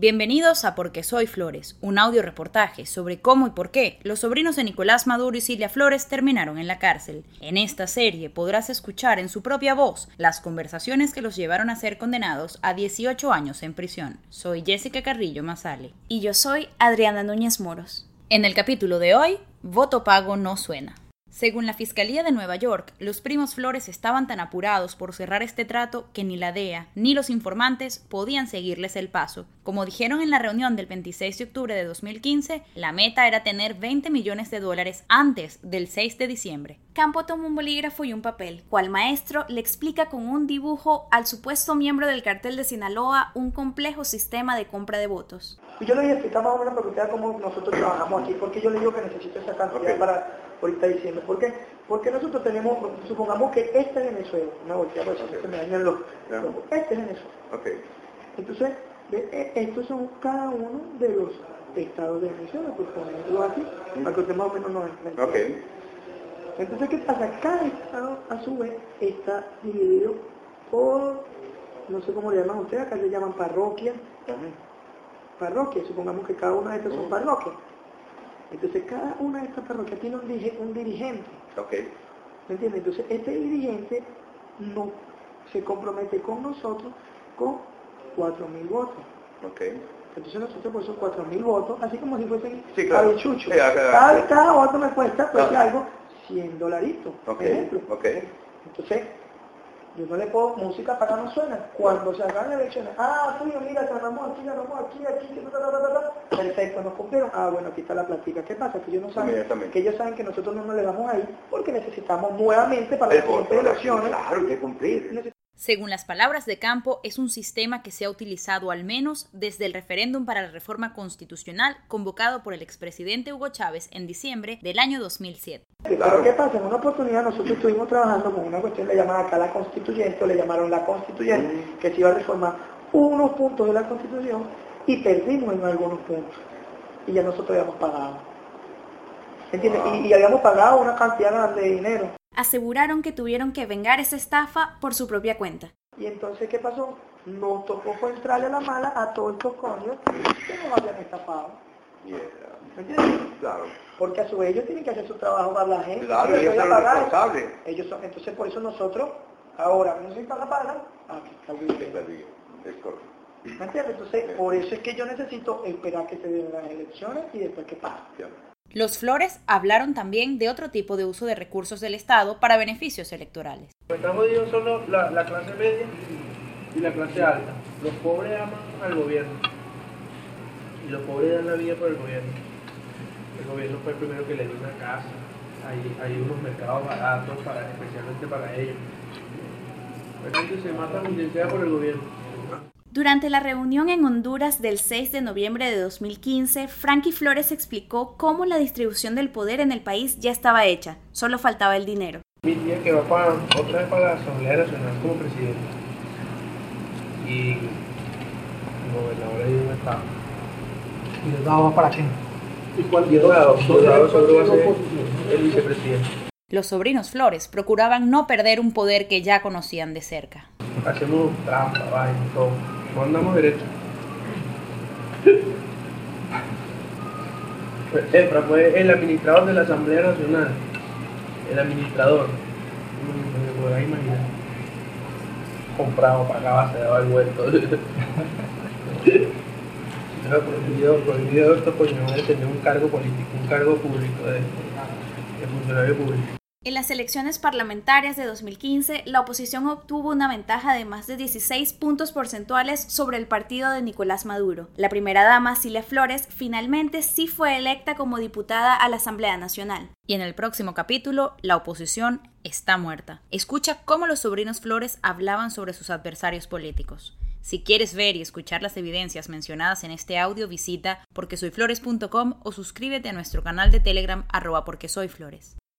Bienvenidos a Porque Soy Flores, un audio reportaje sobre cómo y por qué los sobrinos de Nicolás Maduro y Silvia Flores terminaron en la cárcel. En esta serie podrás escuchar en su propia voz las conversaciones que los llevaron a ser condenados a 18 años en prisión. Soy Jessica Carrillo Mazale. Y yo soy Adriana Núñez Moros. En el capítulo de hoy, voto pago no suena. Según la Fiscalía de Nueva York, los primos Flores estaban tan apurados por cerrar este trato que ni la DEA ni los informantes podían seguirles el paso. Como dijeron en la reunión del 26 de octubre de 2015, la meta era tener 20 millones de dólares antes del 6 de diciembre. Campo toma un bolígrafo y un papel, cual maestro le explica con un dibujo al supuesto miembro del cartel de Sinaloa un complejo sistema de compra de votos. Yo le dije, explicar más o menos para que cómo nosotros trabajamos aquí, porque yo le digo que necesito esa cantidad para ahorita diciendo. ¿Por qué? Porque nosotros tenemos, supongamos que este es Venezuela, no voltea por eso se me dañan los, este es Venezuela. Okay. Entonces, e, estos son cada uno de los estados de Venezuela, por ponerlo así, para que usted más o menos nos entienda. Okay. Entonces, ¿qué pasa? Cada estado, a su vez, está dividido por, no sé cómo le llaman ustedes, acá le llaman parroquias. Parroquias, supongamos que cada una de estas son parroquias. Entonces cada una de estas parroquias tiene un, dirigente. Okay. ¿Me entiendes? Entonces este dirigente no se compromete con nosotros con 4.000 votos. Okay. Entonces nosotros por esos 4.000 votos, así como si fuesen sí, claro. chucho. Sí, cada, cada, voto me cuesta, pues algo, 100 dolaritos, okay. ejemplo. Okay. Entonces, yo no le puedo, música para no suena. Cuando se hagan elecciones, ah, sí, mira, ganamos aquí, ganamos aquí, aquí, perfecto, nos cumplieron. Ah, bueno, aquí está la plática. ¿Qué pasa? Que ellos no saben, que ellos saben que nosotros no nos le damos ahí porque necesitamos nuevamente para las elecciones. Claro, que cumplir. Según las palabras de Campo, es un sistema que se ha utilizado al menos desde el referéndum para la reforma constitucional convocado por el expresidente Hugo Chávez en diciembre del año 2007. Pero ¿qué pasa? En una oportunidad nosotros estuvimos trabajando con una cuestión le llamaban acá la constituyente, o le llamaron la constituyente, mm. que se iba a reformar unos puntos de la constitución y perdimos en algunos puntos. Y ya nosotros habíamos pagado. ¿Entiendes? Y, y habíamos pagado una cantidad grande de dinero aseguraron que tuvieron que vengar esa estafa por su propia cuenta. Y entonces, ¿qué pasó? Nos tocó fue entrarle a la mala a todos estos coños que nos habían estafado. ¿Me entiendes? Claro. Porque a su vez ellos tienen que hacer su trabajo para la gente. Claro, ellos son responsables. Ellos son, entonces por eso nosotros, ahora, no se la paga, aquí está el Es correcto. ¿Me entiendes? Entonces, por eso es que yo necesito esperar que se den las elecciones y después que pase. Los Flores hablaron también de otro tipo de uso de recursos del Estado para beneficios electorales. Lo que está jodido son la, la, clase media y la clase alta. Los pobres aman al gobierno y los pobres dan la vida por el gobierno. El gobierno fue el primero que le dio una casa. Hay, hay unos mercados baratos para, especialmente para ellos. La gente se mata quien sea por el gobierno. Durante la reunión en Honduras del 6 de noviembre de 2015, Frankie Flores explicó cómo la distribución del poder en el país ya estaba hecha, solo faltaba el dinero. Mi tía que va para, otra vez para la Asamblea Nacional como presidente y gobernador de un estado. ¿Y el va para quién? ¿Y cuál Diosdado? Diosdado solo va a ser el vicepresidente. Los sobrinos Flores procuraban no perder un poder que ya conocían de cerca. Hacemos trampa, vaina, todo no andamos derecho. Pues, Efra fue el administrador de la Asamblea Nacional. El administrador. Me podrás imaginar. Comprado, pagaba, se daba el vuelto. Era prohibido, prohibido esto, pues no tener un cargo político, un cargo público de, de funcionario público. En las elecciones parlamentarias de 2015, la oposición obtuvo una ventaja de más de 16 puntos porcentuales sobre el partido de Nicolás Maduro. La primera dama, Cilia Flores, finalmente sí fue electa como diputada a la Asamblea Nacional. Y en el próximo capítulo, la oposición está muerta. Escucha cómo los sobrinos Flores hablaban sobre sus adversarios políticos. Si quieres ver y escuchar las evidencias mencionadas en este audio, visita porquesoyflores.com o suscríbete a nuestro canal de Telegram arroba porque soy flores.